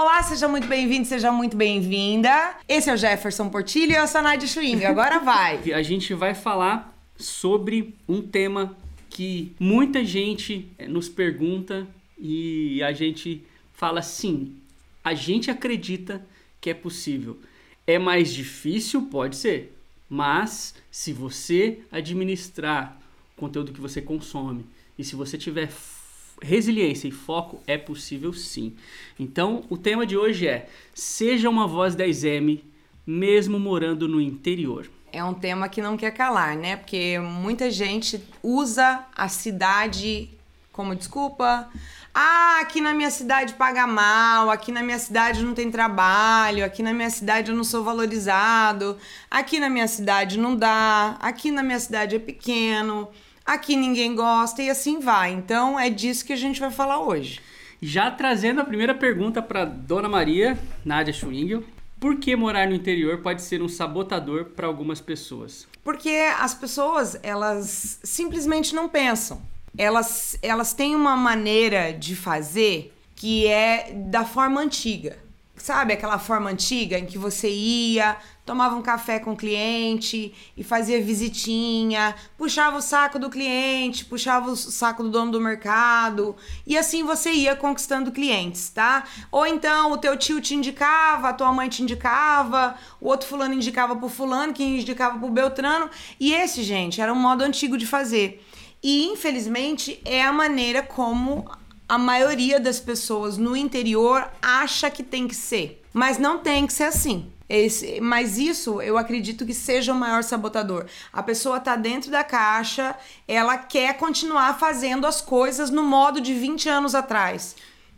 Olá, seja muito bem-vindo, seja muito bem-vinda. Esse é o Jefferson Portilho e eu sou a Nadia Schwing. Agora vai. A gente vai falar sobre um tema que muita gente eh, nos pergunta e a gente fala sim, a gente acredita que é possível. É mais difícil? Pode ser. Mas se você administrar o conteúdo que você consome e se você tiver resiliência e foco, é possível sim. Então, o tema de hoje é: seja uma voz 10M, mesmo morando no interior. É um tema que não quer calar, né? Porque muita gente usa a cidade como desculpa. Ah, aqui na minha cidade paga mal, aqui na minha cidade não tem trabalho, aqui na minha cidade eu não sou valorizado, aqui na minha cidade não dá, aqui na minha cidade é pequeno aqui ninguém gosta e assim vai. Então é disso que a gente vai falar hoje. Já trazendo a primeira pergunta para Dona Maria, Nádia Schwingel. Por que morar no interior pode ser um sabotador para algumas pessoas? Porque as pessoas, elas simplesmente não pensam. Elas, elas têm uma maneira de fazer que é da forma antiga. Sabe aquela forma antiga em que você ia, tomava um café com o cliente e fazia visitinha, puxava o saco do cliente, puxava o saco do dono do mercado e assim você ia conquistando clientes, tá? Ou então o teu tio te indicava, a tua mãe te indicava, o outro fulano indicava pro fulano, que indicava pro Beltrano e esse, gente, era um modo antigo de fazer. E infelizmente é a maneira como a maioria das pessoas no interior acha que tem que ser, mas não tem que ser assim. Esse, mas isso eu acredito que seja o maior sabotador. A pessoa tá dentro da caixa, ela quer continuar fazendo as coisas no modo de 20 anos atrás.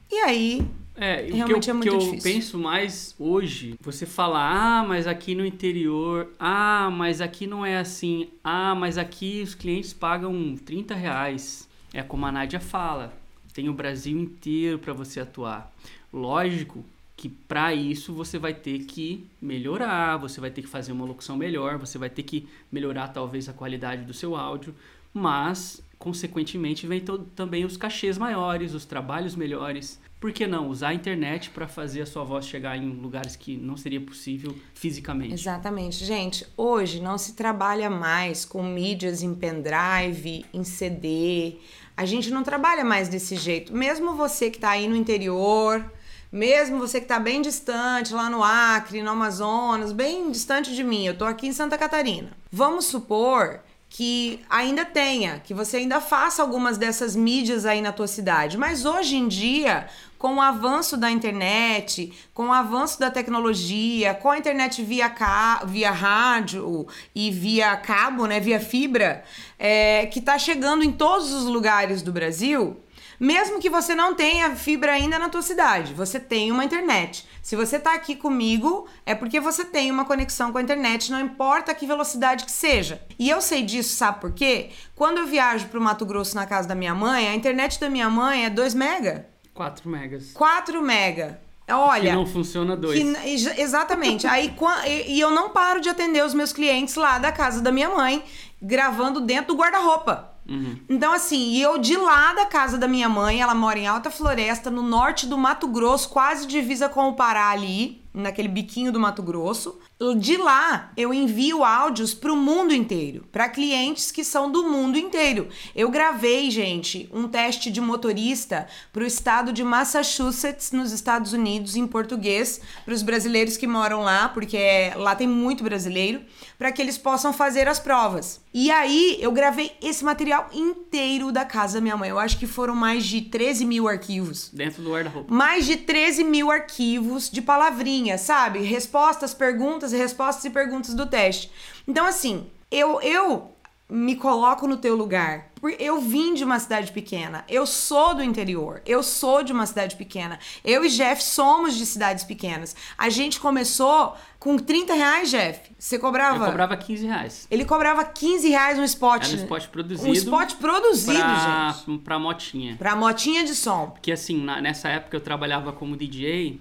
E aí é, realmente que eu, é muito que difícil. eu penso mais hoje, você fala, ah, mas aqui no interior, ah, mas aqui não é assim, ah, mas aqui os clientes pagam 30 reais. É como a Nádia fala, tem o Brasil inteiro para você atuar. Lógico que para isso você vai ter que melhorar, você vai ter que fazer uma locução melhor, você vai ter que melhorar talvez a qualidade do seu áudio, mas consequentemente vem também os cachês maiores, os trabalhos melhores. Por que não usar a internet para fazer a sua voz chegar em lugares que não seria possível fisicamente? Exatamente. Gente, hoje não se trabalha mais com mídias em pendrive, em CD. A gente não trabalha mais desse jeito. Mesmo você que está aí no interior, mesmo você que está bem distante, lá no Acre, no Amazonas, bem distante de mim, eu estou aqui em Santa Catarina. Vamos supor que ainda tenha, que você ainda faça algumas dessas mídias aí na tua cidade. Mas hoje em dia, com o avanço da internet, com o avanço da tecnologia, com a internet via, ca... via rádio e via cabo, né, via fibra, é, que está chegando em todos os lugares do Brasil, mesmo que você não tenha fibra ainda na tua cidade, você tem uma internet. Se você está aqui comigo, é porque você tem uma conexão com a internet, não importa que velocidade que seja. E eu sei disso, sabe por quê? Quando eu viajo para o Mato Grosso na casa da minha mãe, a internet da minha mãe é 2 mega. 4 megas. 4 mega. Olha. Que não funciona dois. Que, exatamente. Aí e eu não paro de atender os meus clientes lá da casa da minha mãe, gravando dentro do guarda-roupa. Uhum. Então, assim, e eu de lá da casa da minha mãe, ela mora em Alta Floresta, no norte do Mato Grosso, quase divisa com o Pará ali, naquele biquinho do Mato Grosso. De lá, eu envio áudios para o mundo inteiro, para clientes que são do mundo inteiro. Eu gravei, gente, um teste de motorista para o estado de Massachusetts, nos Estados Unidos, em português, para os brasileiros que moram lá, porque é, lá tem muito brasileiro, para que eles possam fazer as provas. E aí, eu gravei esse material inteiro da casa da minha mãe. Eu acho que foram mais de 13 mil arquivos. Dentro do guarda-roupa. Mais de 13 mil arquivos de palavrinhas, sabe? Respostas, perguntas perguntas respostas e perguntas do teste. Então, assim, eu, eu me coloco no teu lugar. Eu vim de uma cidade pequena. Eu sou do interior. Eu sou de uma cidade pequena. Eu e Jeff somos de cidades pequenas. A gente começou com 30 reais, Jeff. Você cobrava? Eu cobrava 15 reais. Ele cobrava 15 reais um spot. Era um spot produzido. Um spot produzido, pra, gente. Pra motinha. Pra motinha de som. Porque assim, na, nessa época eu trabalhava como DJ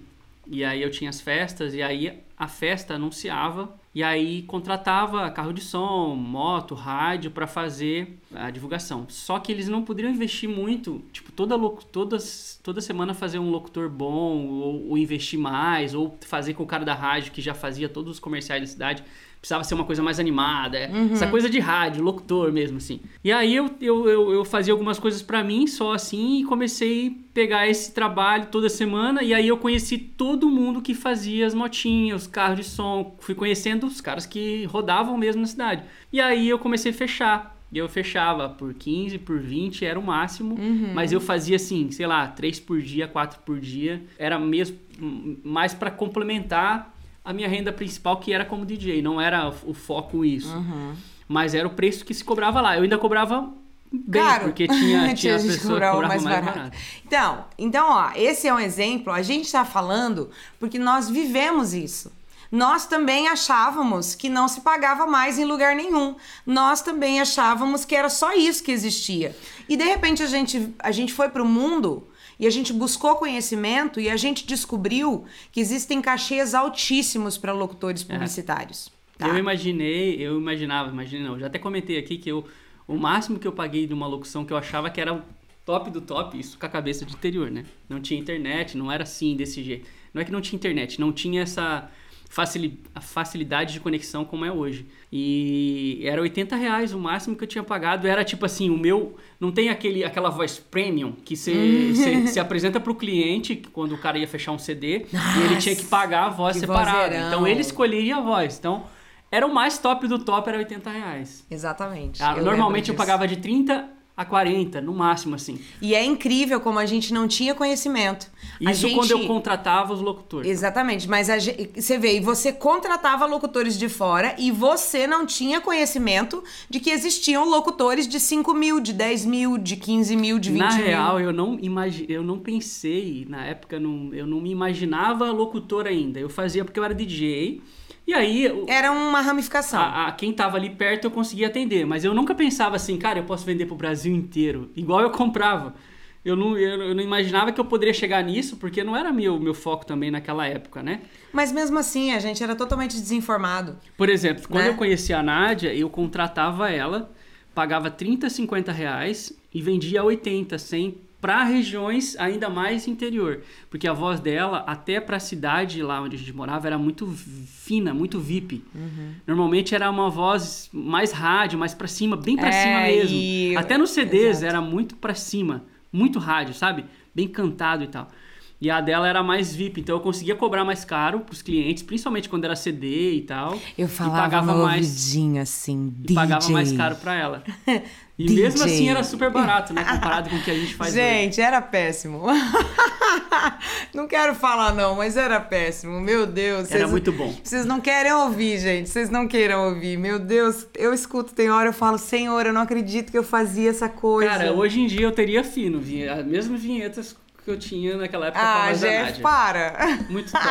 e aí eu tinha as festas e aí a festa anunciava E aí contratava carro de som, moto, rádio para fazer a divulgação. Só que eles não poderiam investir muito, tipo, toda, todas, toda semana fazer um locutor bom, ou, ou investir mais, ou fazer com o cara da rádio que já fazia todos os comerciais da cidade precisava ser uma coisa mais animada, é, uhum. essa coisa de rádio, locutor mesmo, assim. E aí eu, eu, eu, eu fazia algumas coisas para mim, só assim, e comecei a pegar esse trabalho toda semana, e aí eu conheci todo mundo que fazia as motinhas, os carros de som, fui conhecendo os caras que rodavam mesmo na cidade. E aí eu comecei a fechar. E eu fechava por 15, por 20, era o máximo. Uhum. Mas eu fazia assim, sei lá, 3 por dia, 4 por dia. Era mesmo mais para complementar a minha renda principal, que era como DJ, não era o foco isso. Uhum. Mas era o preço que se cobrava lá. Eu ainda cobrava bem, Caro. porque tinha, tinha as pessoas que cobravam mais, mais barato. barato. Então, então, ó, esse é um exemplo. A gente está falando porque nós vivemos isso. Nós também achávamos que não se pagava mais em lugar nenhum. Nós também achávamos que era só isso que existia. E de repente a gente, a gente foi para o mundo e a gente buscou conhecimento e a gente descobriu que existem cachês altíssimos para locutores é. publicitários. É. Tá? Eu imaginei, eu imaginava, imaginei não, já até comentei aqui que eu, o máximo que eu paguei de uma locução que eu achava que era o top do top, isso com a cabeça de interior, né? Não tinha internet, não era assim, desse jeito. Não é que não tinha internet, não tinha essa a facilidade de conexão como é hoje. E era 80 reais o máximo que eu tinha pagado. Era tipo assim, o meu. Não tem aquele, aquela voz premium que você hum. se apresenta para o cliente quando o cara ia fechar um CD Nossa, e ele tinha que pagar a voz separada. Vozeirão. Então ele escolheria a voz. Então. Era o mais top do top, era 80 reais. Exatamente. Ah, eu normalmente eu pagava de 30 a 40, no máximo, assim. E é incrível como a gente não tinha conhecimento. Isso gente... quando eu contratava os locutores. Exatamente, mas gente... você vê, e você contratava locutores de fora e você não tinha conhecimento de que existiam locutores de 5 mil, de 10 mil, de 15 mil, de 20 na mil. Na real, eu não, imagi... eu não pensei, na época, não... eu não me imaginava locutor ainda. Eu fazia porque eu era DJ e aí. Era uma ramificação. A, a, quem tava ali perto eu conseguia atender. Mas eu nunca pensava assim, cara, eu posso vender pro Brasil inteiro. Igual eu comprava. Eu não, eu, eu não imaginava que eu poderia chegar nisso, porque não era meu, meu foco também naquela época, né? Mas mesmo assim, a gente era totalmente desinformado. Por exemplo, quando né? eu conheci a Nádia, eu contratava ela, pagava 30, 50 reais e vendia 80, 100 para regiões ainda mais interior, porque a voz dela até para a cidade lá onde a gente morava era muito fina, muito VIP. Uhum. Normalmente era uma voz mais rádio, mais para cima, bem para é, cima mesmo. E... Até nos CDs Exato. era muito para cima, muito rádio, sabe? Bem cantado e tal. E a dela era mais VIP, então eu conseguia cobrar mais caro pros clientes, principalmente quando era CD e tal. Eu falava e pagava mais assim, e pagava mais caro para ela. E DJ. mesmo assim era super barato, né? Comparado com o que a gente faz Gente, hoje. era péssimo. não quero falar não, mas era péssimo. Meu Deus. Era muito bom. Vocês não querem ouvir, gente. Vocês não queiram ouvir. Meu Deus, eu escuto, tem hora eu falo, Senhor, eu não acredito que eu fazia essa coisa. Cara, hoje em dia eu teria fino, mesmo vinhetas que eu tinha naquela época ah, com a voz Jeff, para! Muito top.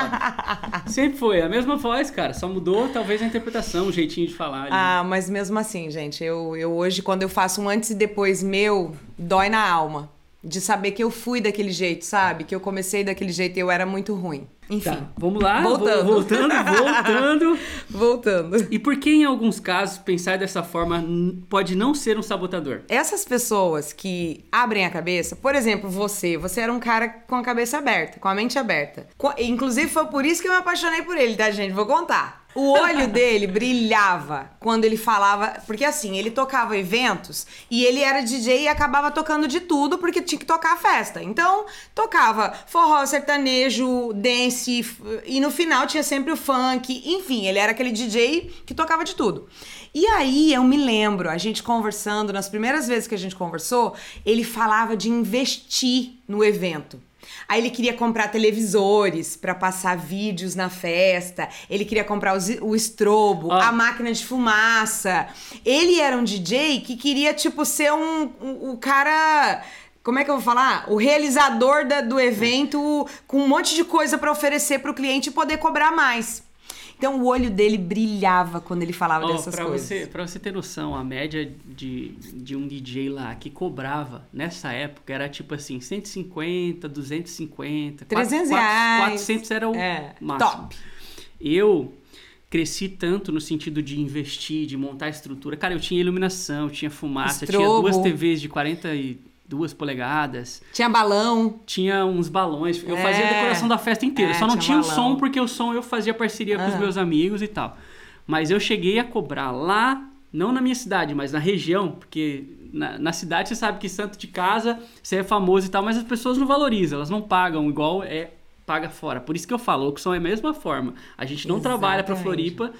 Sempre foi, a mesma voz, cara. Só mudou talvez a interpretação, o jeitinho de falar. Ali. Ah, mas mesmo assim, gente, eu, eu hoje, quando eu faço um antes e depois meu, dói na alma. De saber que eu fui daquele jeito, sabe? Que eu comecei daquele jeito e eu era muito ruim. Enfim. Tá, vamos lá. Voltando. Voltando, voltando. voltando. E por que, em alguns casos, pensar dessa forma pode não ser um sabotador? Essas pessoas que abrem a cabeça, por exemplo, você, você era um cara com a cabeça aberta, com a mente aberta. Inclusive, foi por isso que eu me apaixonei por ele, tá, gente? Vou contar. O olho dele brilhava quando ele falava. Porque assim, ele tocava eventos e ele era DJ e acabava tocando de tudo porque tinha que tocar a festa. Então, tocava forró, sertanejo, dance e no final tinha sempre o funk. Enfim, ele era aquele DJ que tocava de tudo. E aí eu me lembro, a gente conversando, nas primeiras vezes que a gente conversou, ele falava de investir no evento. Aí ele queria comprar televisores para passar vídeos na festa. Ele queria comprar o estrobo, ah. a máquina de fumaça. Ele era um DJ que queria, tipo, ser um, um, um cara como é que eu vou falar? O realizador da, do evento com um monte de coisa para oferecer para o cliente e poder cobrar mais. Então o olho dele brilhava quando ele falava oh, dessas pra coisas. Você, pra você ter noção, a média de, de um DJ lá que cobrava nessa época era tipo assim, 150, 250, 300 4, reais. 400 era o é, máximo. Top. Eu cresci tanto no sentido de investir, de montar estrutura. Cara, eu tinha iluminação, eu tinha fumaça, Estrobo. tinha duas TVs de 42 polegadas. Tinha balão. Tinha uns balões. Eu é. fazia a decoração da festa inteira. É, Só não tinha, tinha o som, porque o som eu fazia parceria com os meus amigos e tal. Mas eu cheguei a cobrar lá, não na minha cidade, mas na região, porque na, na, cidade você sabe que santo de casa, você é famoso e tal, mas as pessoas não valorizam, elas não pagam igual é paga fora. Por isso que eu falo, a opção é a mesma forma. A gente não Exatamente. trabalha para Floripa,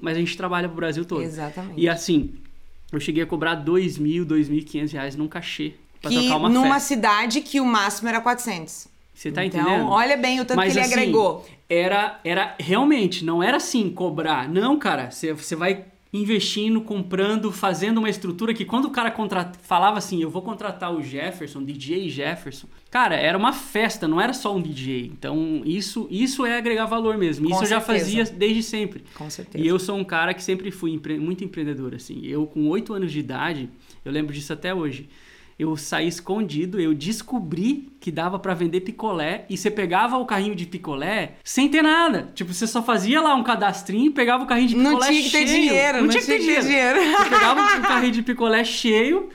mas a gente trabalha para o Brasil todo. Exatamente. E assim, eu cheguei a cobrar dois mil, dois mil e quinhentos reais num cachê para tocar uma numa festa. cidade que o máximo era 400. Você tá então, entendendo? olha bem o tanto Mas, que ele assim, agregou. Era, era realmente, não era assim cobrar. Não, cara, você, você vai investindo, comprando, fazendo uma estrutura que quando o cara contrat... falava assim, eu vou contratar o Jefferson, DJ Jefferson, cara, era uma festa, não era só um DJ. Então, isso isso é agregar valor mesmo. Com isso certeza. eu já fazia desde sempre. Com certeza. E eu sou um cara que sempre fui empre... muito empreendedor, assim. Eu, com oito anos de idade, eu lembro disso até hoje eu saí escondido, eu descobri que dava para vender picolé e você pegava o carrinho de picolé sem ter nada. Tipo, você só fazia lá um cadastrinho e pegava o carrinho de picolé cheio. Não tinha que ter dinheiro, não, não tinha que ter dinheiro. dinheiro. Você pegava o carrinho de picolé cheio,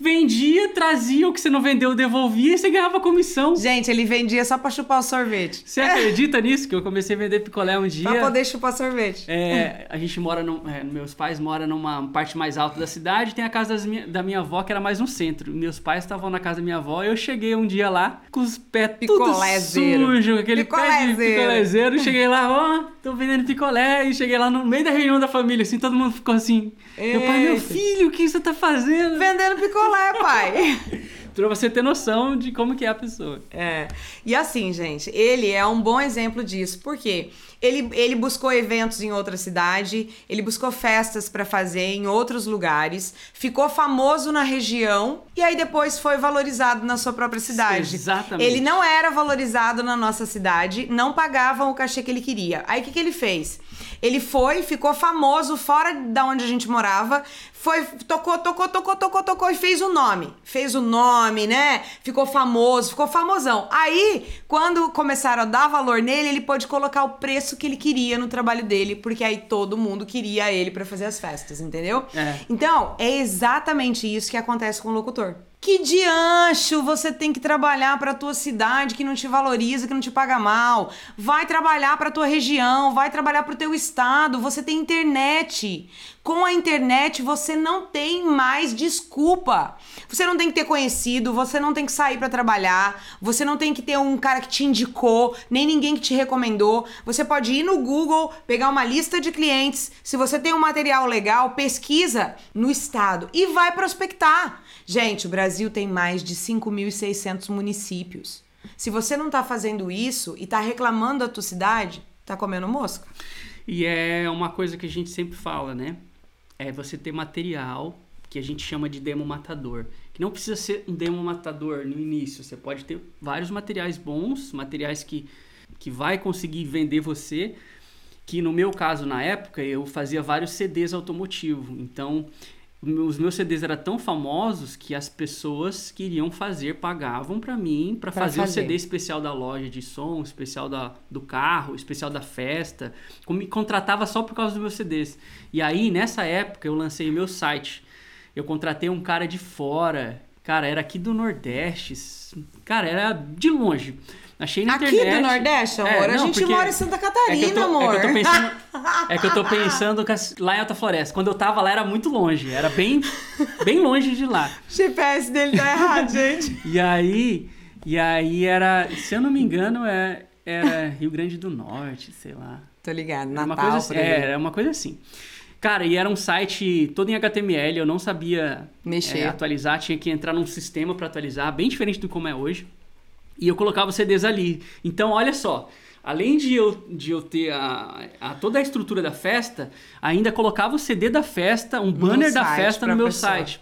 vendia, trazia o que você não vendeu, devolvia e você ganhava comissão. Gente, ele vendia só pra chupar o sorvete. Você acredita nisso? Que eu comecei a vender picolé um dia. Pra poder chupar sorvete. É, a gente mora, no, é, meus pais moram numa parte mais alta da cidade, tem a casa minha, da minha avó que era mais no centro. Meus pais estavam na casa da minha avó e eu cheguei um dia lá com os pés tudo sujo, aquele pé de picolézeiro. Cheguei lá, ó, oh, tô vendendo picolé. E cheguei lá no meio da reunião da família, assim, todo mundo ficou assim. Eita. Meu pai, meu filho, o que você tá fazendo? Vendendo picolé, pai. pra você ter noção de como que é a pessoa. É. E assim, gente, ele é um bom exemplo disso. Por quê? Ele, ele buscou eventos em outra cidade, ele buscou festas para fazer em outros lugares, ficou famoso na região e aí depois foi valorizado na sua própria cidade. Exatamente. Ele não era valorizado na nossa cidade, não pagavam o cachê que ele queria. Aí o que, que ele fez? Ele foi, ficou famoso fora da onde a gente morava, foi, tocou, tocou, tocou, tocou, tocou e fez o nome. Fez o nome, né? Ficou famoso, ficou famosão. Aí, quando começaram a dar valor nele, ele pôde colocar o preço que ele queria no trabalho dele, porque aí todo mundo queria ele para fazer as festas, entendeu? É. Então, é exatamente isso que acontece com o locutor. Que de ancho você tem que trabalhar para tua cidade que não te valoriza, que não te paga mal. Vai trabalhar para tua região, vai trabalhar para o teu estado. Você tem internet. Com a internet você não tem mais desculpa. Você não tem que ter conhecido, você não tem que sair para trabalhar, você não tem que ter um cara que te indicou, nem ninguém que te recomendou. Você pode ir no Google, pegar uma lista de clientes. Se você tem um material legal, pesquisa no estado e vai prospectar. Gente, o Brasil tem mais de 5.600 municípios. Se você não está fazendo isso e está reclamando da tua cidade, tá comendo mosca. E é uma coisa que a gente sempre fala, né? É você ter material que a gente chama de demo matador. Que não precisa ser um demo matador no início. Você pode ter vários materiais bons, materiais que, que vai conseguir vender você. Que no meu caso, na época, eu fazia vários CDs automotivo. Então, os meus CDs eram tão famosos que as pessoas queriam fazer, pagavam para mim para fazer, fazer, o CD especial da loja de som, especial da, do carro, especial da festa. Me contratava só por causa dos meus CDs. E aí, nessa época, eu lancei o meu site. Eu contratei um cara de fora. Cara, era aqui do Nordeste. Cara, era de longe. Achei na Aqui internet. Aqui do Nordeste, amor? É, não, a gente mora em Santa Catarina, é tô, amor. É que eu tô pensando, é que, eu tô pensando lá em Alta Floresta. Quando eu tava lá era muito longe. Era bem, bem longe de lá. O GPS dele tá errado, gente. E aí, e aí era, se eu não me engano, é, era Rio Grande do Norte, sei lá. Tô ligado, Natal. Uma coisa assim, é, era uma coisa assim. Cara, e era um site todo em HTML, eu não sabia Mexer. É, atualizar, tinha que entrar num sistema para atualizar, bem diferente do como é hoje. E eu colocava os CDs ali. Então, olha só, além de eu, de eu ter a, a toda a estrutura da festa, ainda colocava o CD da festa, um banner da festa no meu pessoa. site.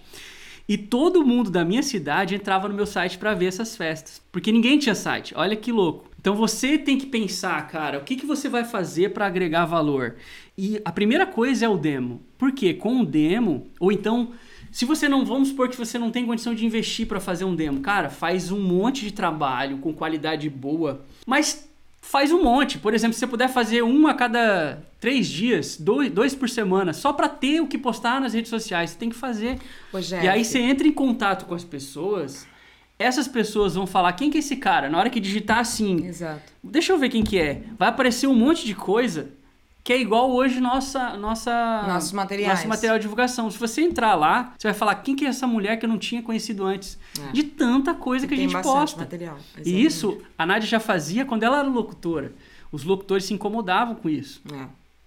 E todo mundo da minha cidade entrava no meu site para ver essas festas, porque ninguém tinha site. Olha que louco. Então você tem que pensar, cara, o que, que você vai fazer para agregar valor? E a primeira coisa é o demo. Por quê? Com o demo, ou então se você não, vamos supor que você não tem condição de investir para fazer um demo, cara, faz um monte de trabalho com qualidade boa, mas faz um monte. Por exemplo, se você puder fazer um a cada três dias, dois, dois por semana, só para ter o que postar nas redes sociais, você tem que fazer. e aí você entra em contato com as pessoas, essas pessoas vão falar quem que é esse cara. Na hora que digitar assim, Exato. deixa eu ver quem que é. Vai aparecer um monte de coisa que é igual hoje nossa nossa nossos materiais. nosso material de divulgação. Se você entrar lá, você vai falar quem que é essa mulher que eu não tinha conhecido antes, é. de tanta coisa que a gente posta. Material, e isso a Nádia já fazia quando ela era locutora. Os locutores se incomodavam com isso. É.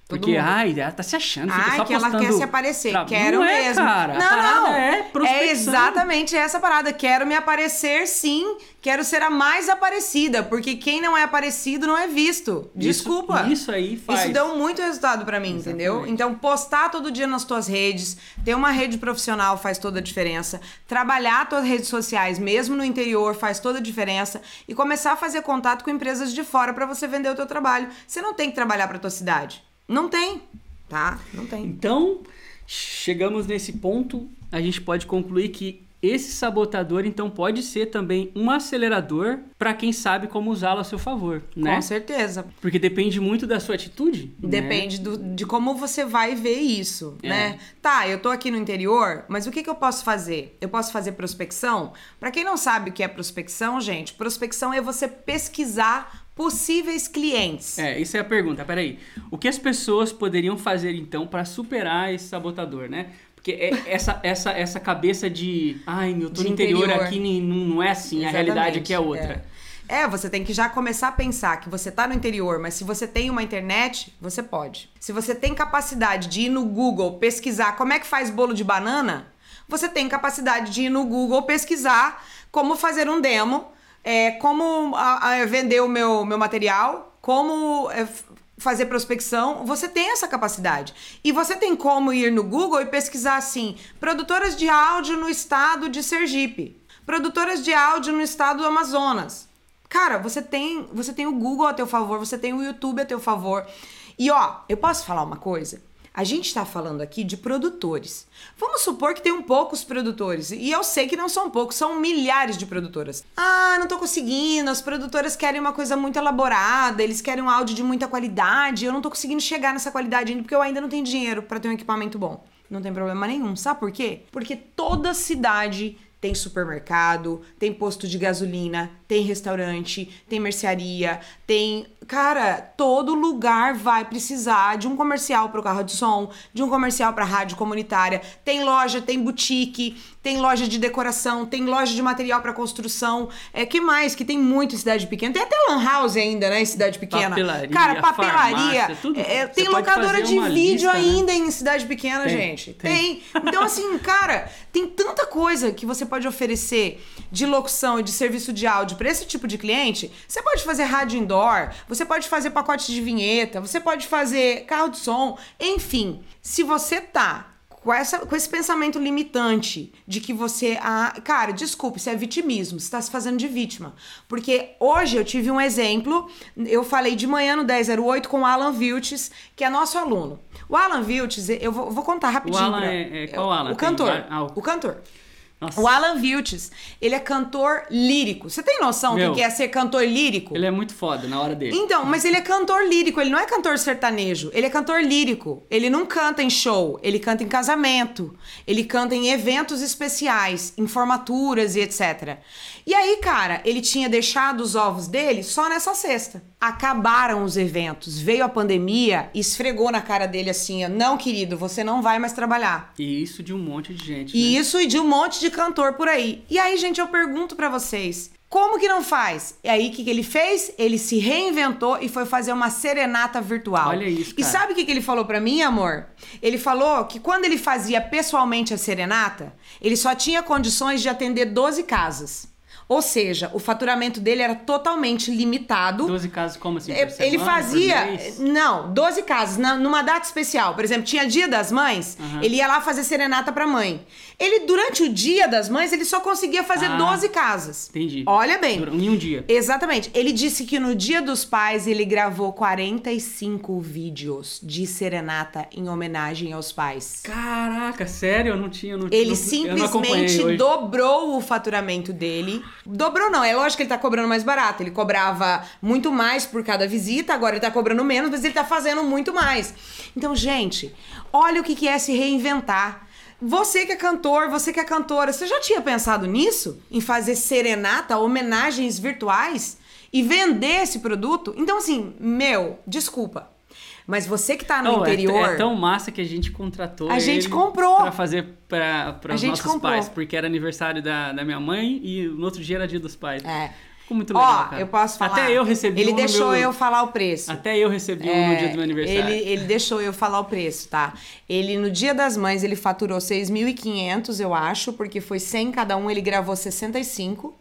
Porque, ai, ela tá se achando, fica ai, só que postando... ela quer se aparecer, pra... quero não é, mesmo. Cara, não, não, é. É exatamente essa parada, quero me aparecer sim, quero ser a mais aparecida, porque quem não é aparecido não é visto. Desculpa. Isso, isso aí faz. Isso deu muito resultado para mim, exatamente. entendeu? Então, postar todo dia nas tuas redes, ter uma rede profissional faz toda a diferença, trabalhar tuas redes sociais, mesmo no interior, faz toda a diferença e começar a fazer contato com empresas de fora para você vender o teu trabalho. Você não tem que trabalhar para tua cidade. Não tem. Tá? Não tem. Então, chegamos nesse ponto, a gente pode concluir que esse sabotador então pode ser também um acelerador para quem sabe como usá-lo a seu favor, né? Com certeza. Porque depende muito da sua atitude. Né? Depende né? do, de como você vai ver isso, é. né? Tá, eu tô aqui no interior, mas o que, que eu posso fazer? Eu posso fazer prospecção? Para quem não sabe o que é prospecção, gente, prospecção é você pesquisar possíveis clientes. É, isso é a pergunta. Peraí. O que as pessoas poderiam fazer então para superar esse sabotador, né? Porque é essa, essa, essa cabeça de, ai, meu, tô no interior, interior, aqui não, não é assim, Exatamente, a realidade aqui é outra. É. é. você tem que já começar a pensar que você tá no interior, mas se você tem uma internet, você pode. Se você tem capacidade de ir no Google pesquisar como é que faz bolo de banana, você tem capacidade de ir no Google pesquisar como fazer um demo é, como a, a vender o meu, meu material, como é, fazer prospecção, você tem essa capacidade. E você tem como ir no Google e pesquisar assim: produtoras de áudio no estado de Sergipe, produtoras de áudio no estado do Amazonas. Cara, você tem, você tem o Google a teu favor, você tem o YouTube a teu favor. E ó, eu posso falar uma coisa? A gente está falando aqui de produtores. Vamos supor que tem um poucos produtores. E eu sei que não são poucos, são milhares de produtoras. Ah, não tô conseguindo. As produtoras querem uma coisa muito elaborada, eles querem um áudio de muita qualidade. Eu não tô conseguindo chegar nessa qualidade ainda porque eu ainda não tenho dinheiro para ter um equipamento bom. Não tem problema nenhum. Sabe por quê? Porque toda cidade tem supermercado, tem posto de gasolina, tem restaurante, tem mercearia, tem cara, todo lugar vai precisar de um comercial para o carro de som, de um comercial para rádio comunitária. Tem loja, tem boutique, tem loja de decoração, tem loja de material para construção. É que mais? Que tem muito em cidade pequena. Tem até lan house ainda, né, em cidade pequena. Papelaria, Cara, papelaria. Farmácia, tudo. É, tem locadora de vídeo lista, né? ainda né? em cidade pequena, tem, gente. Tem. tem. Então assim, cara, tem tanta coisa que você pode oferecer de locução e de serviço de áudio para esse tipo de cliente. Você pode fazer rádio indoor, você pode fazer pacote de vinheta, você pode fazer carro de som, enfim. Se você tá com, essa, com esse pensamento limitante de que você. Ah, cara, desculpe, isso é vitimismo, você está se fazendo de vítima. Porque hoje eu tive um exemplo, eu falei de manhã no 1008 com o Alan Vilches, que é nosso aluno. O Alan Vilches, eu vou, vou contar rapidinho. O Alan pra, é, é, qual Alan? O cantor. Ah, o... o cantor. Nossa. O Alan Vilches, ele é cantor lírico. Você tem noção do que é ser cantor lírico? Ele é muito foda na hora dele. Então, mas ele é cantor lírico, ele não é cantor sertanejo, ele é cantor lírico. Ele não canta em show, ele canta em casamento, ele canta em eventos especiais, em formaturas e etc. E aí, cara, ele tinha deixado os ovos dele só nessa sexta. Acabaram os eventos, veio a pandemia, esfregou na cara dele assim: não, querido, você não vai mais trabalhar. E isso de um monte de gente. E né? isso e de um monte de cantor por aí. E aí, gente, eu pergunto para vocês: como que não faz? E aí, o que, que ele fez? Ele se reinventou e foi fazer uma serenata virtual. Olha isso, cara. E sabe o que, que ele falou para mim, amor? Ele falou que quando ele fazia pessoalmente a serenata, ele só tinha condições de atender 12 casas. Ou seja, o faturamento dele era totalmente limitado. 12 casos como assim? Por ele fazia. Não, 12 casos. numa data especial. Por exemplo, tinha dia das mães, uhum. ele ia lá fazer serenata pra mãe. Ele, durante o dia das mães, ele só conseguia fazer ah, 12 casas. Entendi. Olha bem. Em um dia. Exatamente. Ele disse que no dia dos pais ele gravou 45 vídeos de serenata em homenagem aos pais. Caraca, sério? Eu não tinha. Não, ele não, simplesmente dobrou o faturamento dele Dobrou não, é lógico que ele tá cobrando mais barato. Ele cobrava muito mais por cada visita, agora ele tá cobrando menos, mas ele tá fazendo muito mais. Então, gente, olha o que é se reinventar. Você que é cantor, você que é cantora, você já tinha pensado nisso? Em fazer serenata, homenagens virtuais e vender esse produto? Então, assim, meu, desculpa. Mas você que tá no oh, interior. É, é, tão massa que a gente contratou. A gente comprou. Pra fazer pra, pra os nossos comprou. pais. Porque era aniversário da, da minha mãe e no outro dia era dia dos pais. É. Ficou muito legal. Ó, cara. eu posso falar. Até eu recebi Ele um deixou meu... eu falar o preço. Até eu recebi é, um no dia do meu aniversário. Ele, ele deixou eu falar o preço, tá? Ele, no dia das mães, ele faturou 6.500, eu acho, porque foi 100 cada um, ele gravou 65.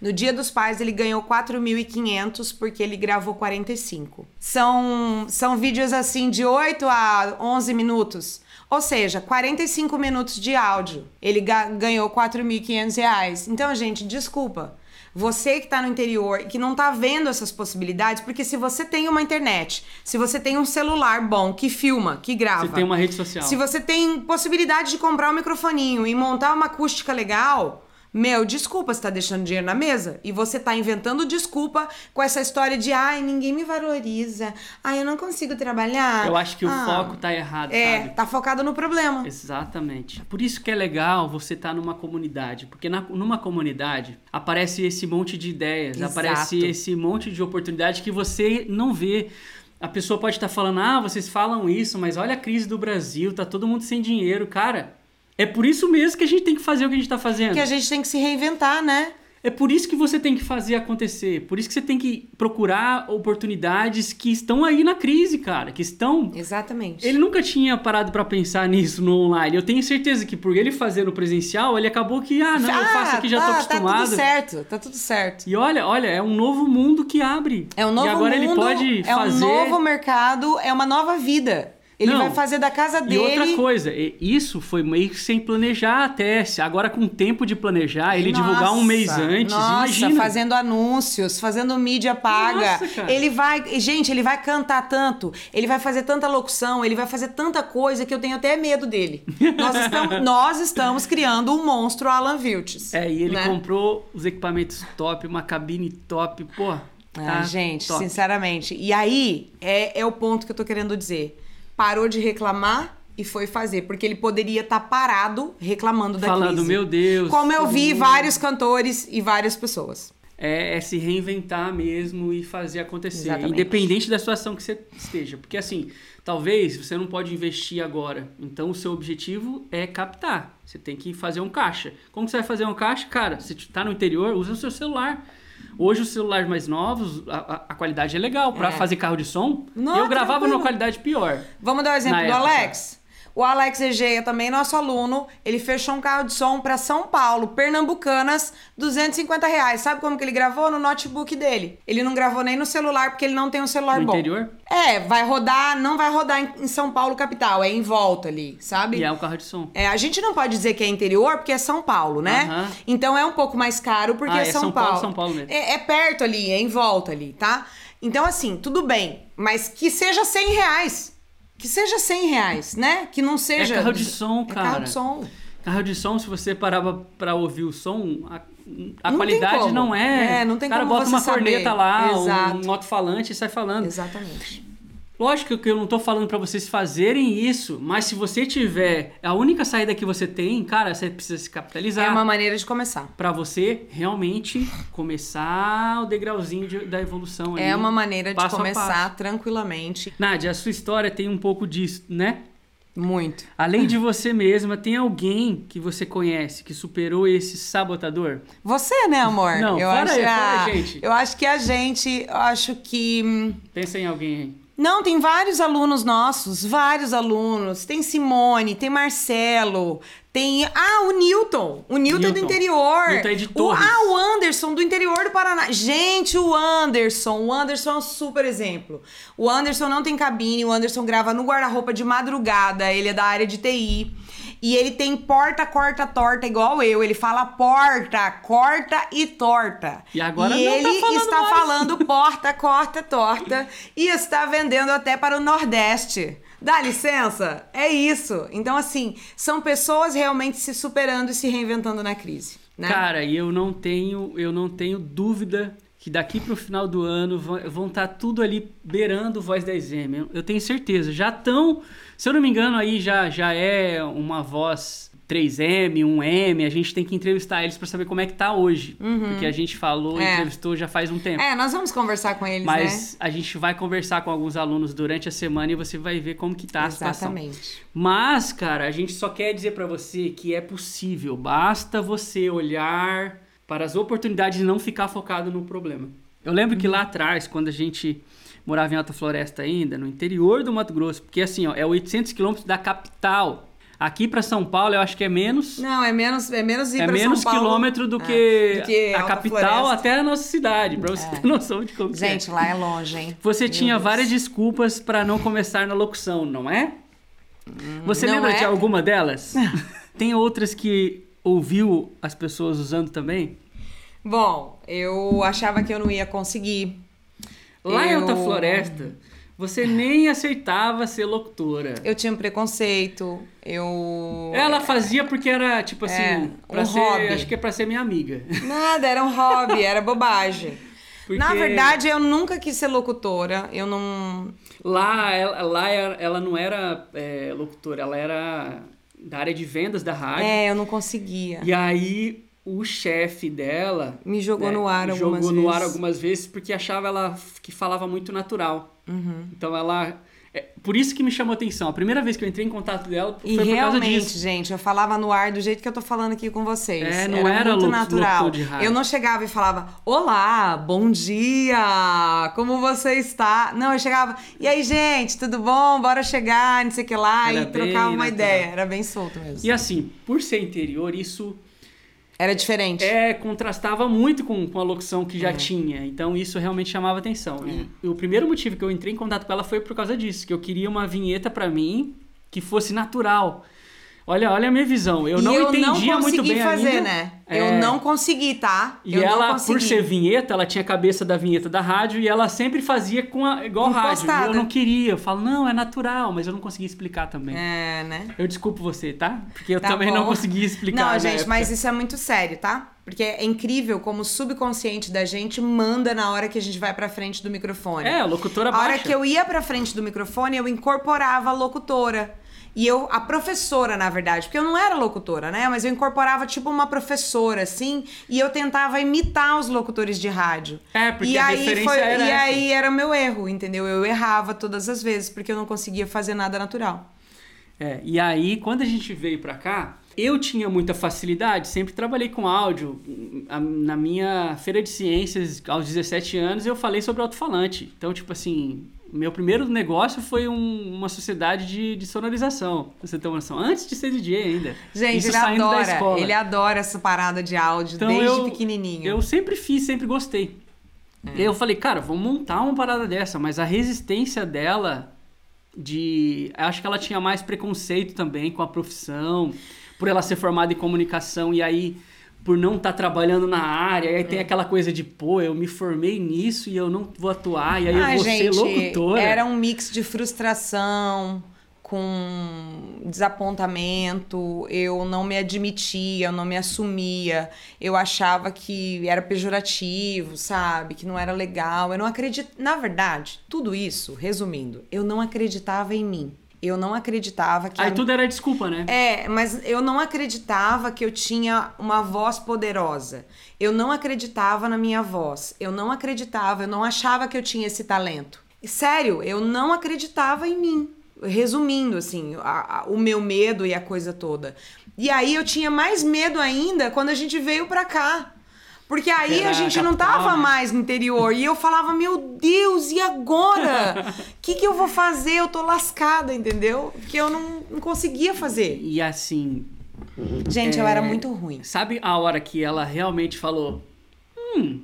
No Dia dos Pais ele ganhou 4.500 porque ele gravou 45. São são vídeos assim de 8 a 11 minutos. Ou seja, 45 minutos de áudio. Ele ganhou 4.500 reais. Então, gente, desculpa. Você que está no interior e que não está vendo essas possibilidades, porque se você tem uma internet, se você tem um celular bom que filma, que grava, se tem uma rede social, se você tem possibilidade de comprar um microfoninho e montar uma acústica legal, meu, desculpa, você tá deixando dinheiro na mesa e você tá inventando desculpa com essa história de ai, ninguém me valoriza, ai, eu não consigo trabalhar. Eu acho que ah, o foco tá errado, é, sabe? tá focado no problema. Exatamente. Por isso que é legal você estar tá numa comunidade, porque na, numa comunidade aparece esse monte de ideias, Exato. aparece esse monte de oportunidade que você não vê. A pessoa pode estar tá falando, ah, vocês falam isso, mas olha a crise do Brasil, tá todo mundo sem dinheiro. Cara, é por isso mesmo que a gente tem que fazer o que a gente está fazendo. Que a gente tem que se reinventar, né? É por isso que você tem que fazer acontecer. Por isso que você tem que procurar oportunidades que estão aí na crise, cara. Que estão. Exatamente. Ele nunca tinha parado para pensar nisso no online. Eu tenho certeza que por ele fazer no presencial, ele acabou que, ah, não, ah, eu faço aqui, já tá, tô acostumado. Tá tudo certo, tá tudo certo. E olha, olha, é um novo mundo que abre. É um novo e agora mundo. ele pode é fazer. É um novo mercado, é uma nova vida. Ele não. vai fazer da casa dele. E outra coisa, isso foi meio que sem planejar até. Agora, com tempo de planejar, ele nossa, divulgar um mês antes. Nossa, imagina. fazendo anúncios, fazendo mídia paga. Nossa, ele vai. Gente, ele vai cantar tanto, ele vai fazer tanta locução, ele vai fazer tanta coisa que eu tenho até medo dele. Nós estamos, nós estamos criando um monstro Alan Vilches. É, e ele né? comprou os equipamentos top, uma cabine top, pô. Tá, ah, gente, top. sinceramente. E aí é, é o ponto que eu tô querendo dizer parou de reclamar e foi fazer, porque ele poderia estar tá parado reclamando da Falando, crise. meu Deus. Como eu vi vários cantores e várias pessoas. É, é, se reinventar mesmo e fazer acontecer, Exatamente. independente da situação que você esteja. Porque assim, talvez você não pode investir agora. Então o seu objetivo é captar. Você tem que fazer um caixa. Como você vai fazer um caixa? Cara, se está no interior, usa o seu celular. Hoje os celulares mais novos, a, a qualidade é legal. Para é. fazer carro de som, Não, eu gravava tranquilo. numa qualidade pior. Vamos dar o um exemplo do época. Alex? O Alex Egeia, também nosso aluno, ele fechou um carro de som para São Paulo, Pernambucanas, 250 reais. Sabe como que ele gravou? No notebook dele. Ele não gravou nem no celular, porque ele não tem um celular no bom. interior? É, vai rodar, não vai rodar em São Paulo capital, é em volta ali, sabe? E é um carro de som. É, a gente não pode dizer que é interior, porque é São Paulo, né? Então é um pouco mais caro, porque ah, é São, São Paulo. Paulo. São Paulo mesmo. É, é perto ali, é em volta ali, tá? Então, assim, tudo bem, mas que seja 100 reais que seja 100 reais, né? Que não seja. É carro de som, cara. É carro de som. Carro de som, se você parava para ouvir o som, a, a não qualidade não é. É, não tem o cara como bota uma saber. corneta lá, Exato. um alto-falante e sai falando. Exatamente. Lógico que eu não tô falando para vocês fazerem isso, mas se você tiver a única saída que você tem, cara, você precisa se capitalizar. É uma maneira de começar. Para você realmente começar o degrauzinho de, da evolução. É uma maneira de começar tranquilamente. Nádia, a sua história tem um pouco disso, né? Muito. Além de você mesma, tem alguém que você conhece que superou esse sabotador? Você, né, amor? Não, eu acho aí, a... fora, gente. Eu acho que a gente, eu acho que hum, Pensa em alguém aí. Não, tem vários alunos nossos, vários alunos. Tem Simone, tem Marcelo, tem. Ah, o Newton. O Newton, Newton. é do interior. Newton é de o, ah, o Anderson, do interior do Paraná. Gente, o Anderson. O Anderson é um super exemplo. O Anderson não tem cabine, o Anderson grava no guarda-roupa de madrugada. Ele é da área de TI. E ele tem porta, corta, torta, igual eu. Ele fala porta, corta e torta. E agora e não ele tá falando está mais. falando porta, corta, torta. e está vendendo até para o Nordeste. Dá licença? É isso. Então, assim, são pessoas realmente se superando e se reinventando na crise. Né? Cara, e eu não tenho, eu não tenho dúvida que daqui para o final do ano vão estar tá tudo ali beirando voz 10M. Eu tenho certeza. Já estão, se eu não me engano, aí já, já é uma voz 3M, 1M. A gente tem que entrevistar eles para saber como é que tá hoje. Uhum. Porque a gente falou, é. entrevistou já faz um tempo. É, nós vamos conversar com eles, Mas né? a gente vai conversar com alguns alunos durante a semana e você vai ver como que tá a Exatamente. situação. Mas, cara, a gente só quer dizer para você que é possível. Basta você olhar para as oportunidades e não ficar focado no problema. Eu lembro que lá atrás, quando a gente morava em Alta Floresta ainda, no interior do Mato Grosso, porque assim, ó, é 800 quilômetros da capital. Aqui para São Paulo, eu acho que é menos. Não, é menos, é menos ir É menos quilômetro do, é, que do que, a capital Floresta. até a nossa cidade, para você é. ter noção de como Gente, é. lá é longe, hein? Você Meu tinha Deus. várias desculpas para não começar na locução, não é? Hum, você não lembra é? de alguma delas? Tem outras que ouviu as pessoas usando também? Bom, eu achava que eu não ia conseguir. Lá eu... em Alta Floresta, você nem aceitava ser locutora. Eu tinha um preconceito, eu... Ela fazia porque era, tipo assim, é, pra um ser, hobby. acho que é pra ser minha amiga. Nada, era um hobby, era bobagem. Porque... Na verdade, eu nunca quis ser locutora, eu não... Lá, ela, lá ela não era é, locutora, ela era da área de vendas da rádio. É, eu não conseguia. E aí o chefe dela me jogou né, no ar algumas jogou vezes. Jogou no ar algumas vezes porque achava ela que falava muito natural. Uhum. Então ela é, por isso que me chamou a atenção. A primeira vez que eu entrei em contato dela foi e por causa disso. gente, eu falava no ar do jeito que eu tô falando aqui com vocês. É, não era, era muito natural. Eu não chegava e falava: "Olá, bom dia. Como você está?". Não, eu chegava: "E aí, gente, tudo bom? Bora chegar, não sei o que lá", era e trocava uma natural. ideia. Era bem solto mesmo. E assim, por ser interior, isso era diferente. É, contrastava muito com, com a locução que já é. tinha. Então isso realmente chamava atenção. É. E, o primeiro motivo que eu entrei em contato com ela foi por causa disso, que eu queria uma vinheta para mim que fosse natural. Olha, olha a minha visão. Eu e não eu entendia não muito bem fazer, ainda. né? É... Eu não consegui, tá? E eu ela, por ser vinheta, ela tinha a cabeça da vinheta da rádio e ela sempre fazia com a, igual Impostada. rádio. E eu não queria. Eu falo, não, é natural, mas eu não conseguia explicar também. É, né? Eu desculpo você, tá? Porque eu tá também bom. não conseguia explicar. Não, gente, época. mas isso é muito sério, tá? Porque é incrível como o subconsciente da gente manda na hora que a gente vai pra frente do microfone. É, a locutora baixa. A hora que eu ia pra frente do microfone, eu incorporava a locutora. E eu, a professora, na verdade, porque eu não era locutora, né? Mas eu incorporava tipo uma professora, assim, e eu tentava imitar os locutores de rádio. É, porque e a aí referência foi, era E essa. aí era o meu erro, entendeu? Eu errava todas as vezes, porque eu não conseguia fazer nada natural. É, e aí, quando a gente veio pra cá, eu tinha muita facilidade, sempre trabalhei com áudio. Na minha feira de ciências, aos 17 anos, eu falei sobre alto-falante. Então, tipo assim, meu primeiro negócio foi um, uma sociedade de, de sonorização, pra você ter uma noção. Antes de ser DJ ainda. Gente, Isso ele adora. Ele adora essa parada de áudio então, desde eu, pequenininho. Eu sempre fiz, sempre gostei. É. Eu falei, cara, vamos montar uma parada dessa, mas a resistência dela de. Acho que ela tinha mais preconceito também com a profissão, por ela ser formada em comunicação e aí por não estar tá trabalhando na área, e aí tem é. aquela coisa de, pô, eu me formei nisso e eu não vou atuar, e aí ah, eu vou gente, ser locutora. Era um mix de frustração com desapontamento, eu não me admitia, eu não me assumia, eu achava que era pejorativo, sabe? Que não era legal. Eu não acredito. Na verdade, tudo isso, resumindo, eu não acreditava em mim. Eu não acreditava que. Aí a... tudo era desculpa, né? É, mas eu não acreditava que eu tinha uma voz poderosa. Eu não acreditava na minha voz. Eu não acreditava, eu não achava que eu tinha esse talento. Sério, eu não acreditava em mim. Resumindo, assim, a, a, o meu medo e a coisa toda. E aí eu tinha mais medo ainda quando a gente veio pra cá. Porque aí a gente não tava né? mais no interior. E eu falava, meu Deus, e agora? O que, que eu vou fazer? Eu tô lascada, entendeu? Porque eu não, não conseguia fazer. E assim. Gente, é... eu era muito ruim. Sabe a hora que ela realmente falou: Hum,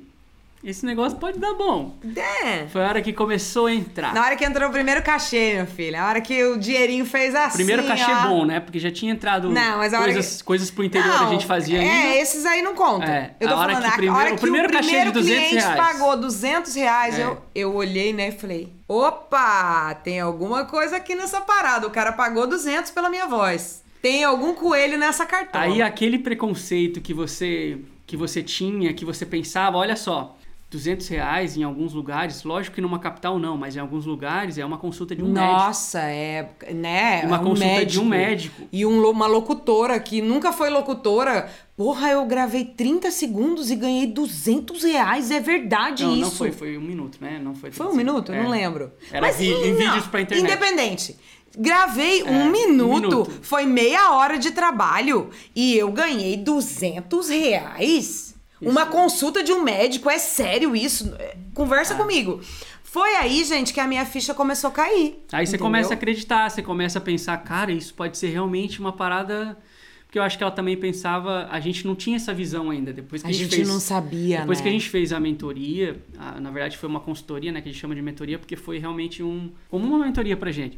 esse negócio pode dar bom. É. Foi a hora que começou a entrar. Na hora que entrou o primeiro cachê, meu filho. A hora que o dinheirinho fez assim. Primeiro cachê ó. bom, né? Porque já tinha entrado não, mas a coisas, que... coisas pro interior não, a gente fazia ainda. É, esses aí não contam. É, eu tô a hora falando, que primeiro, a hora que o primeiro, cachê de 200 cliente reais. pagou 200 reais, é. eu, eu olhei, né, e falei: opa, tem alguma coisa aqui nessa parada. O cara pagou 200 pela minha voz. Tem algum coelho nessa cartola. Aí aquele preconceito que você que você tinha, que você pensava, olha só, 200 reais em alguns lugares, lógico que numa capital não, mas em alguns lugares é uma consulta de um Nossa, médico. Nossa, é, né? Uma um consulta médico. de um médico. E um, uma locutora que nunca foi locutora. Porra, eu gravei 30 segundos e ganhei 200 reais, é verdade não, isso. Não, foi, foi um minuto, né? Não foi Foi um minuto? Eu não lembro. Era mas vi, em vídeos pra internet. Independente. Gravei é, um, minuto, um minuto, foi meia hora de trabalho e eu ganhei 200 reais. Isso. Uma consulta de um médico, é sério isso? Conversa ah. comigo. Foi aí, gente, que a minha ficha começou a cair. Aí você começa a acreditar, você começa a pensar, cara, isso pode ser realmente uma parada. Porque eu acho que ela também pensava, a gente não tinha essa visão ainda. Depois que a, a gente, gente fez, não sabia, Depois né? que a gente fez a mentoria, a, na verdade foi uma consultoria, né, que a gente chama de mentoria, porque foi realmente um como uma mentoria pra gente.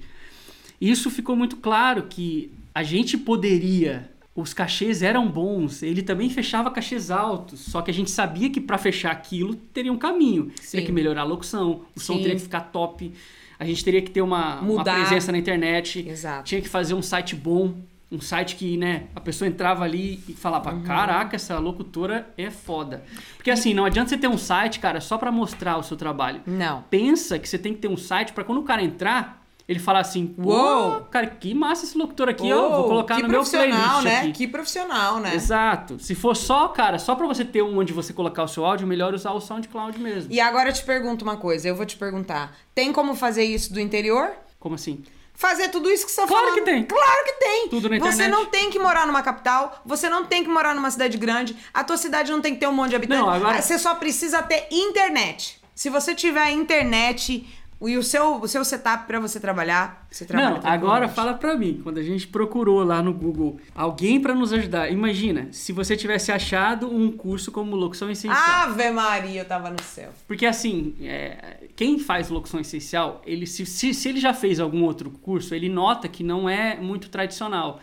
Isso ficou muito claro que a gente poderia os cachês eram bons, ele também fechava cachês altos, só que a gente sabia que para fechar aquilo teria um caminho. Sim. Teria que melhorar a locução, o som teria que ficar top, a gente teria que ter uma, uma presença na internet, Exato. tinha que fazer um site bom, um site que, né, a pessoa entrava ali e falava, uhum. caraca, essa locutora é foda. Porque assim, não adianta você ter um site, cara, só para mostrar o seu trabalho. Não. Pensa que você tem que ter um site para quando o cara entrar, ele fala assim, uou, cara, que massa esse locutor aqui, ó, vou colocar no meu playlist né? aqui. Que profissional, né? Exato. Se for só, cara, só para você ter um onde você colocar o seu áudio, melhor usar o SoundCloud mesmo. E agora eu te pergunto uma coisa, eu vou te perguntar, tem como fazer isso do interior? Como assim? Fazer tudo isso que você está claro falando. que tem. Claro que tem. Tudo na internet. Você não tem que morar numa capital, você não tem que morar numa cidade grande, a tua cidade não tem que ter um monte de habitantes. Não, agora... Você só precisa ter internet. Se você tiver internet, e o seu, o seu setup para você trabalhar, você trabalha Não, agora fala para mim, quando a gente procurou lá no Google alguém para nos ajudar. Imagina, se você tivesse achado um curso como locução essencial. Ave Maria, eu tava no céu. Porque assim, é, quem faz locução essencial, ele se, se, se ele já fez algum outro curso, ele nota que não é muito tradicional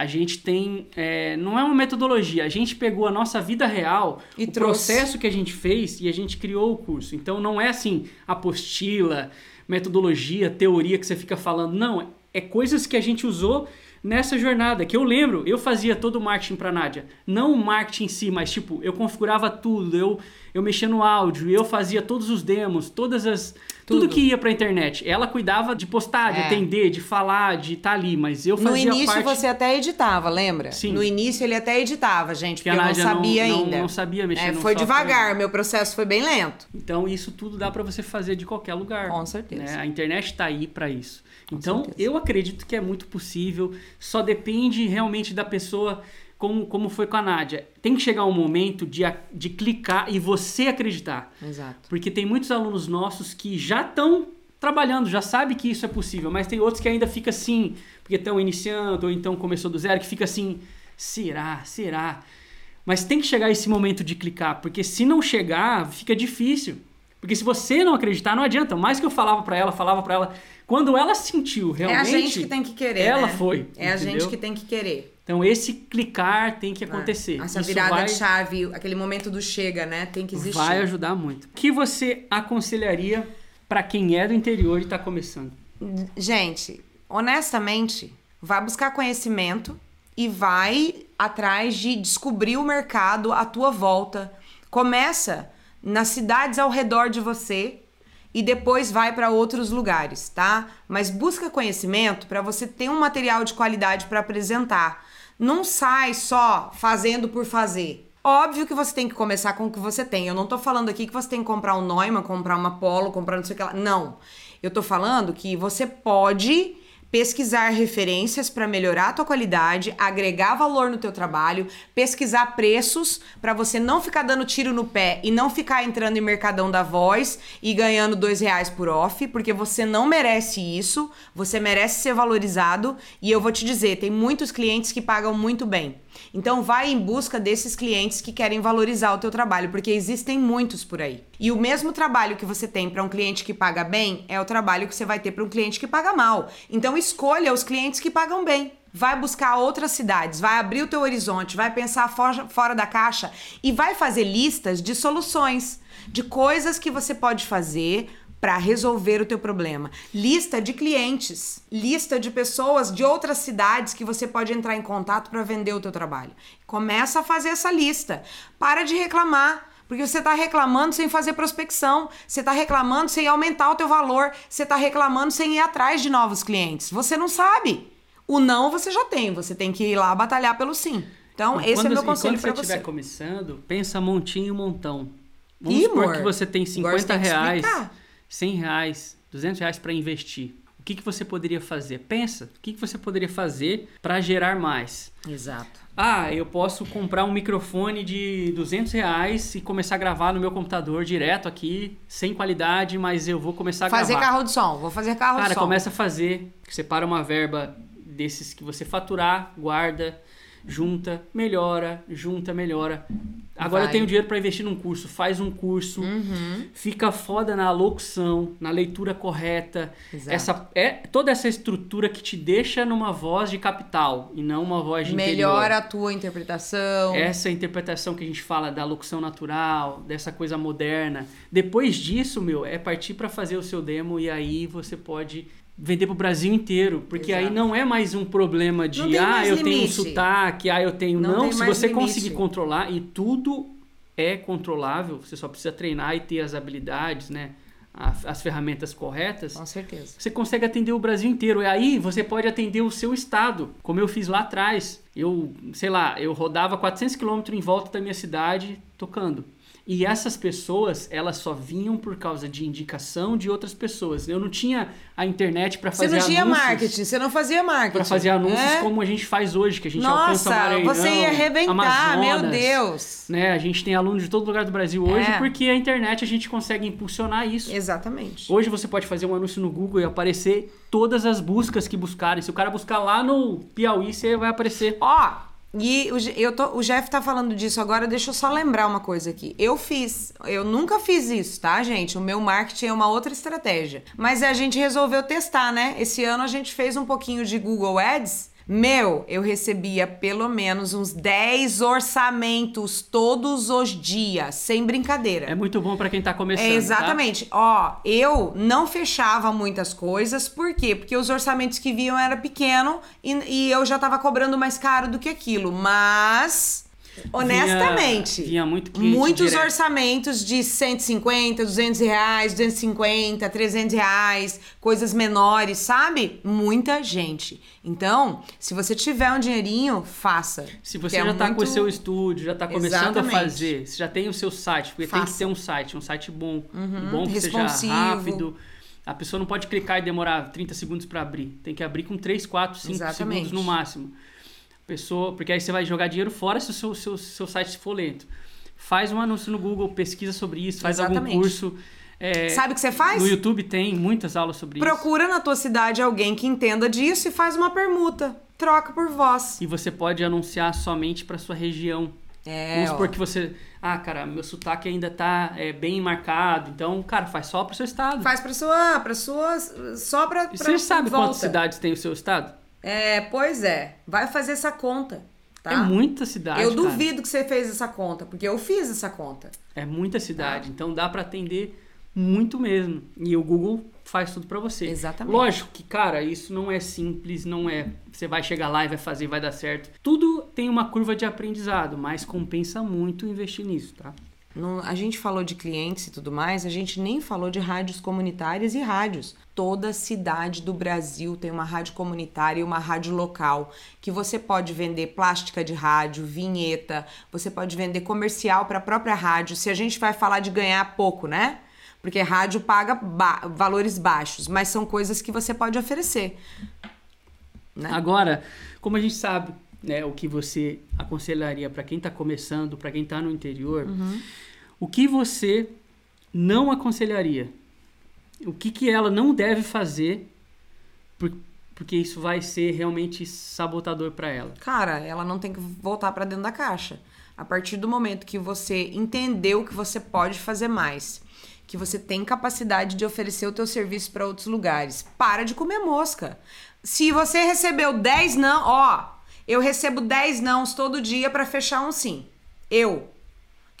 a gente tem. É, não é uma metodologia, a gente pegou a nossa vida real, e o trouxe. processo que a gente fez e a gente criou o curso. Então não é assim, apostila, metodologia, teoria que você fica falando. Não, é coisas que a gente usou nessa jornada. Que eu lembro, eu fazia todo o marketing para Nádia. Não o marketing em si, mas tipo, eu configurava tudo, eu, eu mexia no áudio, eu fazia todos os demos, todas as tudo, tudo que ia pra internet. Ela cuidava de postar, de é. atender, de falar, de estar tá ali, mas eu fazia No início parte... você até editava, lembra? Sim. No início ele até editava, gente, porque, porque eu não sabia não, ainda. Não, não sabia mexer é, no Foi devagar, meu processo foi bem lento. Então isso tudo dá para você fazer de qualquer lugar. Com certeza. Né? A internet tá aí para isso. Com então certeza. eu acredito que é muito possível, só depende realmente da pessoa como, como foi com a Nádia. Tem que chegar um momento de, de clicar e você acreditar. Exato. Porque tem muitos alunos nossos que já estão trabalhando, já sabe que isso é possível, mas tem outros que ainda fica assim, porque estão iniciando ou então começou do zero, que fica assim, será, será? Mas tem que chegar esse momento de clicar, porque se não chegar, fica difícil. Porque se você não acreditar, não adianta. Mais que eu falava para ela, falava para ela, quando ela sentiu realmente, é a gente que tem que querer, ela né? foi. É entendeu? a gente que tem que querer. Então esse clicar tem que acontecer. Ah, essa virada vai, chave, aquele momento do chega, né? Tem que existir. Vai ajudar muito. O que você aconselharia para quem é do interior e está começando? Gente, honestamente, vai buscar conhecimento e vai atrás de descobrir o mercado à tua volta. Começa nas cidades ao redor de você e depois vai para outros lugares, tá? Mas busca conhecimento para você ter um material de qualidade para apresentar. Não sai só fazendo por fazer. Óbvio que você tem que começar com o que você tem. Eu não tô falando aqui que você tem que comprar um Neumann, comprar uma Polo, comprar não sei o que lá. Não. Eu tô falando que você pode pesquisar referências para melhorar a tua qualidade, agregar valor no teu trabalho, pesquisar preços para você não ficar dando tiro no pé e não ficar entrando em mercadão da voz e ganhando dois reais por off, porque você não merece isso, você merece ser valorizado e eu vou te dizer, tem muitos clientes que pagam muito bem. Então vai em busca desses clientes que querem valorizar o teu trabalho, porque existem muitos por aí. E o mesmo trabalho que você tem para um cliente que paga bem é o trabalho que você vai ter para um cliente que paga mal. Então escolha os clientes que pagam bem. Vai buscar outras cidades, vai abrir o teu horizonte, vai pensar fora, da caixa e vai fazer listas de soluções, de coisas que você pode fazer para resolver o teu problema. Lista de clientes, lista de pessoas de outras cidades que você pode entrar em contato para vender o teu trabalho. Começa a fazer essa lista. Para de reclamar. Porque você está reclamando sem fazer prospecção, você está reclamando sem aumentar o teu valor, você está reclamando sem ir atrás de novos clientes. Você não sabe. O não você já tem, você tem que ir lá batalhar pelo sim. Então, esse é meu conselho para você. Quando você estiver começando, pensa montinho, montão. Vamos Ih, supor amor, que você tem 50 reais, 100 reais, 200 reais para investir. O que, que você poderia fazer? Pensa, o que, que você poderia fazer para gerar mais? Exato. Ah, eu posso comprar um microfone de 200 reais e começar a gravar no meu computador direto aqui, sem qualidade, mas eu vou começar a fazer gravar. Fazer carro de som, vou fazer carro Cara, de som. Cara, começa a fazer, separa uma verba desses que você faturar, guarda, junta, melhora, junta, melhora. Agora Vai. eu tenho dinheiro para investir num curso, faz um curso, uhum. fica foda na locução, na leitura correta. Exato. Essa é toda essa estrutura que te deixa numa voz de capital e não uma voz de Melhora interior. a tua interpretação. Essa interpretação que a gente fala da locução natural, dessa coisa moderna. Depois disso, meu, é partir para fazer o seu demo e aí você pode vender para o Brasil inteiro, porque Exato. aí não é mais um problema de ah, eu limite. tenho um sotaque, ah, eu tenho não, não se você limite. conseguir controlar e tudo é controlável, você só precisa treinar e ter as habilidades, né? As ferramentas corretas. Com certeza. Você consegue atender o Brasil inteiro. E aí você pode atender o seu estado, como eu fiz lá atrás. Eu, sei lá, eu rodava 400 quilômetros em volta da minha cidade tocando. E essas pessoas, elas só vinham por causa de indicação de outras pessoas. Eu não tinha a internet para fazer anúncios. Você não tinha marketing, você não fazia marketing. Para fazer anúncios é? como a gente faz hoje, que a gente Nossa, alcança Maranhão, você ia arrebentar, Amazonas, meu Deus. Né? A gente tem alunos de todo lugar do Brasil hoje é. porque a internet a gente consegue impulsionar isso. Exatamente. Hoje você pode fazer um anúncio no Google e aparecer todas as buscas que buscarem. Se o cara buscar lá no Piauí, você vai aparecer. Ó, e o, eu tô, o Jeff tá falando disso agora, deixa eu só lembrar uma coisa aqui. Eu fiz, eu nunca fiz isso, tá, gente? O meu marketing é uma outra estratégia. Mas a gente resolveu testar, né? Esse ano a gente fez um pouquinho de Google Ads meu, eu recebia pelo menos uns 10 orçamentos todos os dias, sem brincadeira. É muito bom para quem tá começando. É, exatamente. Tá? Ó, eu não fechava muitas coisas, por quê? Porque os orçamentos que vinham era pequeno e, e eu já tava cobrando mais caro do que aquilo. Mas Honestamente. Vinha, vinha muito Muitos direto. orçamentos de 150, 200 reais, 250, 300 reais, coisas menores, sabe? Muita gente. Então, se você tiver um dinheirinho, faça. Se você é já está muito... com o seu estúdio, já está começando Exatamente. a fazer, você já tem o seu site, porque faça. tem que ter um site, um site bom, uhum, bom que responsivo. seja rápido. A pessoa não pode clicar e demorar 30 segundos para abrir. Tem que abrir com 3, 4, 5 Exatamente. segundos no máximo pessoa, porque aí você vai jogar dinheiro fora se o seu, seu, seu site for lento. Faz um anúncio no Google, pesquisa sobre isso, faz Exatamente. algum curso. É, Sabe o que você faz? No YouTube tem muitas aulas sobre Procura isso. Procura na tua cidade alguém que entenda disso e faz uma permuta. Troca por voz. E você pode anunciar somente para sua região. É, Vamos supor que você. Ah, cara, meu sotaque ainda tá é, bem marcado. Então, cara, faz só pro seu estado. Faz pra sua. Pra sua só pra. pra você sabe volta. quantas cidades tem o seu estado? É, pois é. Vai fazer essa conta. Tá? É muita cidade. Eu duvido cara. que você fez essa conta, porque eu fiz essa conta. É muita cidade, tá? então dá para atender muito mesmo. E o Google faz tudo para você. Exatamente. Lógico que, cara, isso não é simples, não é. Você vai chegar lá e vai fazer, vai dar certo. Tudo tem uma curva de aprendizado, mas compensa muito investir nisso, tá? A gente falou de clientes e tudo mais, a gente nem falou de rádios comunitárias e rádios. Toda cidade do Brasil tem uma rádio comunitária e uma rádio local que você pode vender plástica de rádio, vinheta, você pode vender comercial para a própria rádio. Se a gente vai falar de ganhar pouco, né? Porque rádio paga ba valores baixos, mas são coisas que você pode oferecer. Né? Agora, como a gente sabe né, o que você aconselharia para quem está começando, para quem está no interior, uhum. o que você não aconselharia? O que, que ela não deve fazer, por, porque isso vai ser realmente sabotador para ela? Cara, ela não tem que voltar para dentro da caixa. A partir do momento que você entendeu que você pode fazer mais, que você tem capacidade de oferecer o teu serviço para outros lugares, para de comer mosca. Se você recebeu 10 não, ó, eu recebo 10 nãos todo dia para fechar um sim. Eu.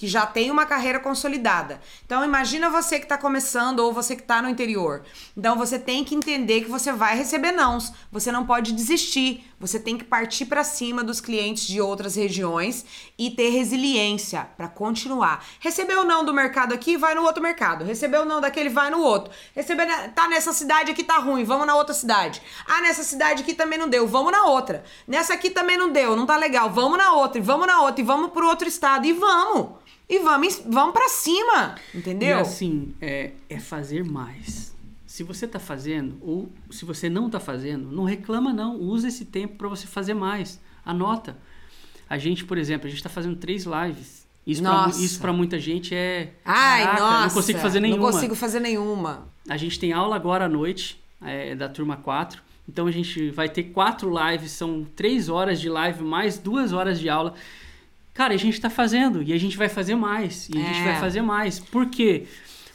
Que já tem uma carreira consolidada. Então imagina você que está começando ou você que está no interior. Então você tem que entender que você vai receber nãos. Você não pode desistir. Você tem que partir para cima dos clientes de outras regiões e ter resiliência para continuar. Recebeu não do mercado aqui, vai no outro mercado. Recebeu não daquele, vai no outro. Recebeu tá nessa cidade aqui tá ruim, vamos na outra cidade. Ah, nessa cidade aqui também não deu, vamos na outra. Nessa aqui também não deu, não tá legal, vamos na outra, e vamos na outra, e vamos pro outro estado e vamos e vamos, vamos para cima, entendeu? E assim, é, é fazer mais. Se você tá fazendo, ou se você não tá fazendo, não reclama não. Usa esse tempo para você fazer mais. Anota. A gente, por exemplo, a gente tá fazendo três lives. Isso pra, isso pra muita gente é. Ai, caraca, nossa. Não consigo fazer nenhuma. Não consigo fazer nenhuma. A gente tem aula agora à noite, é, da turma 4. Então a gente vai ter quatro lives, são três horas de live, mais duas horas de aula. Cara, a gente está fazendo e a gente vai fazer mais. E a gente vai é. fazer mais. Por quê?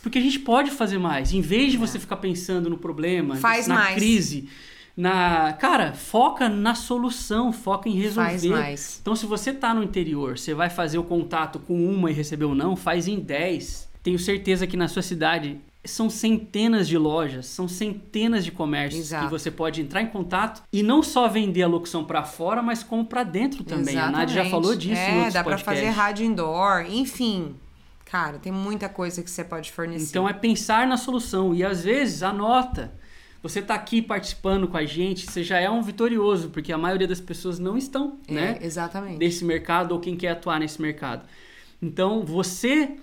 Porque a gente pode fazer mais. Em vez de é. você ficar pensando no problema, Faz na mais. crise, na. Cara, foca na solução, foca em resolver. Faz mais. Então, se você está no interior, você vai fazer o contato com uma e receber um não, faz em 10. Tenho certeza que na sua cidade são centenas de lojas, são centenas de comércios Exato. que você pode entrar em contato e não só vender a locução para fora, mas como para dentro também. Exatamente. A Nádia já falou disso é, em outros dá para fazer rádio indoor, enfim. Cara, tem muita coisa que você pode fornecer. Então é pensar na solução e às vezes anota. Você está aqui participando com a gente, você já é um vitorioso, porque a maioria das pessoas não estão, é, né? Exatamente. Desse mercado ou quem quer atuar nesse mercado. Então, você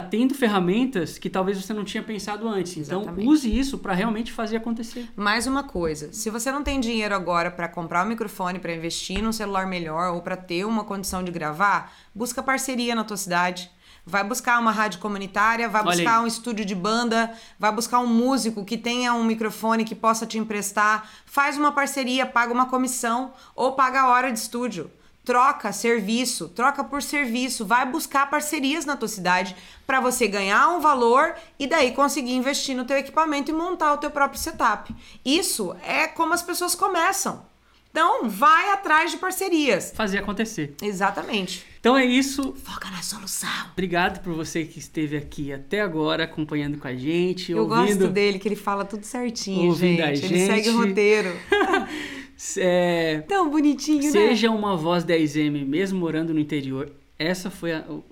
tá tendo ferramentas que talvez você não tinha pensado antes. Então, Exatamente. Então, use isso para realmente fazer acontecer. Mais uma coisa, se você não tem dinheiro agora para comprar um microfone, para investir num celular melhor ou para ter uma condição de gravar, busca parceria na tua cidade. Vai buscar uma rádio comunitária, vai buscar um estúdio de banda, vai buscar um músico que tenha um microfone que possa te emprestar. Faz uma parceria, paga uma comissão ou paga a hora de estúdio troca serviço, troca por serviço, vai buscar parcerias na tua cidade para você ganhar um valor e daí conseguir investir no teu equipamento e montar o teu próprio setup. Isso é como as pessoas começam. Então, vai atrás de parcerias. Fazer acontecer. Exatamente. Então é isso. Foca na solução. Obrigado por você que esteve aqui até agora acompanhando com a gente. Eu ouvindo, gosto dele, que ele fala tudo certinho, ouvindo gente. A gente. Ele segue o roteiro. É, Tão bonitinho, seja né? Seja uma voz 10M, mesmo morando no interior. Essa foi o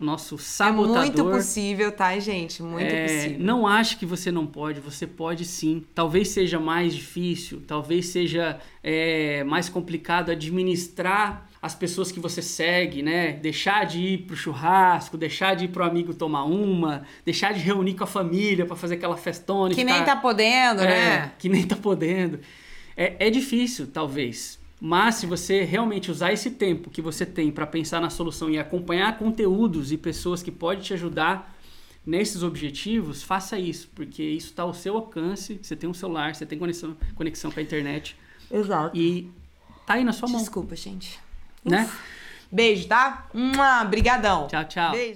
nosso sabotador. É muito possível, tá, gente? Muito é, possível. Não ache que você não pode, você pode sim. Talvez seja mais difícil, talvez seja é, mais complicado administrar as pessoas que você segue, né? Deixar de ir pro churrasco, deixar de ir pro amigo tomar uma, deixar de reunir com a família para fazer aquela festona. Que nem tá podendo, é, né? Que nem tá podendo. É, é difícil, talvez. Mas se você realmente usar esse tempo que você tem para pensar na solução e acompanhar conteúdos e pessoas que podem te ajudar nesses objetivos, faça isso, porque isso está ao seu alcance. Você tem um celular, você tem conexão, conexão com a internet. Exato. E tá aí na sua mão. Desculpa, gente. Né? Beijo, tá? Obrigadão. Tchau, tchau. Beijo.